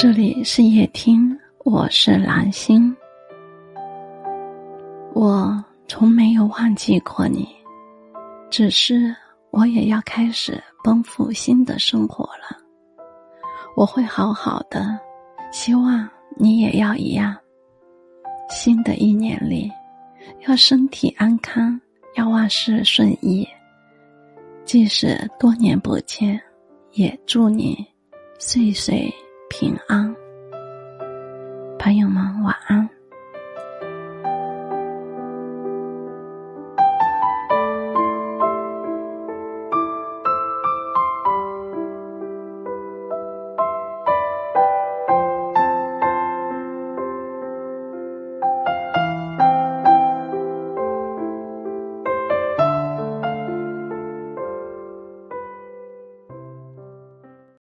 这里是夜听，我是蓝心。我从没有忘记过你，只是我也要开始奔赴新的生活了。我会好好的，希望你也要一样。新的一年里，要身体安康，要万事顺意。即使多年不见，也祝你岁岁。平安，朋友们晚安。